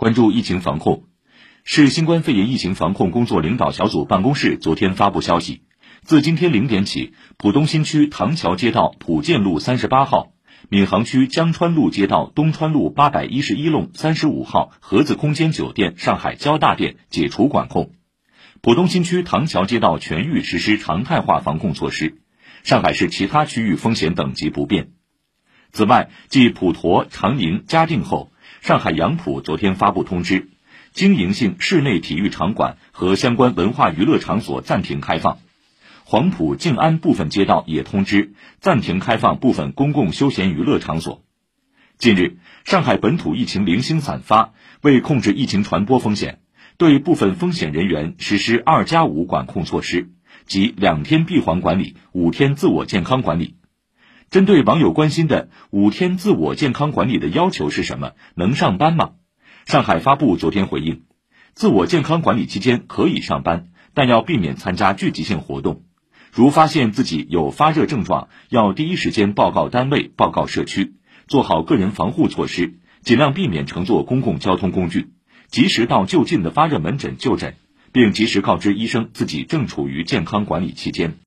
关注疫情防控，市新冠肺炎疫情防控工作领导小组办公室昨天发布消息，自今天零点起，浦东新区唐桥街道浦建路三十八号、闵行区江川路街道东川路八百一十一弄三十五号盒子空间酒店上海交大店解除管控，浦东新区唐桥街道全域实施常态化防控措施，上海市其他区域风险等级不变。此外，继普陀、长宁、嘉定后。上海杨浦昨天发布通知，经营性室内体育场馆和相关文化娱乐场所暂停开放。黄浦、静安部分街道也通知暂停开放部分公共休闲娱乐场所。近日，上海本土疫情零星散发，为控制疫情传播风险，对部分风险人员实施“二加五”管控措施，即两天闭环管理、五天自我健康管理。针对网友关心的五天自我健康管理的要求是什么？能上班吗？上海发布昨天回应，自我健康管理期间可以上班，但要避免参加聚集性活动。如发现自己有发热症状，要第一时间报告单位、报告社区，做好个人防护措施，尽量避免乘坐公共交通工具，及时到就近的发热门诊就诊，并及时告知医生自己正处于健康管理期间。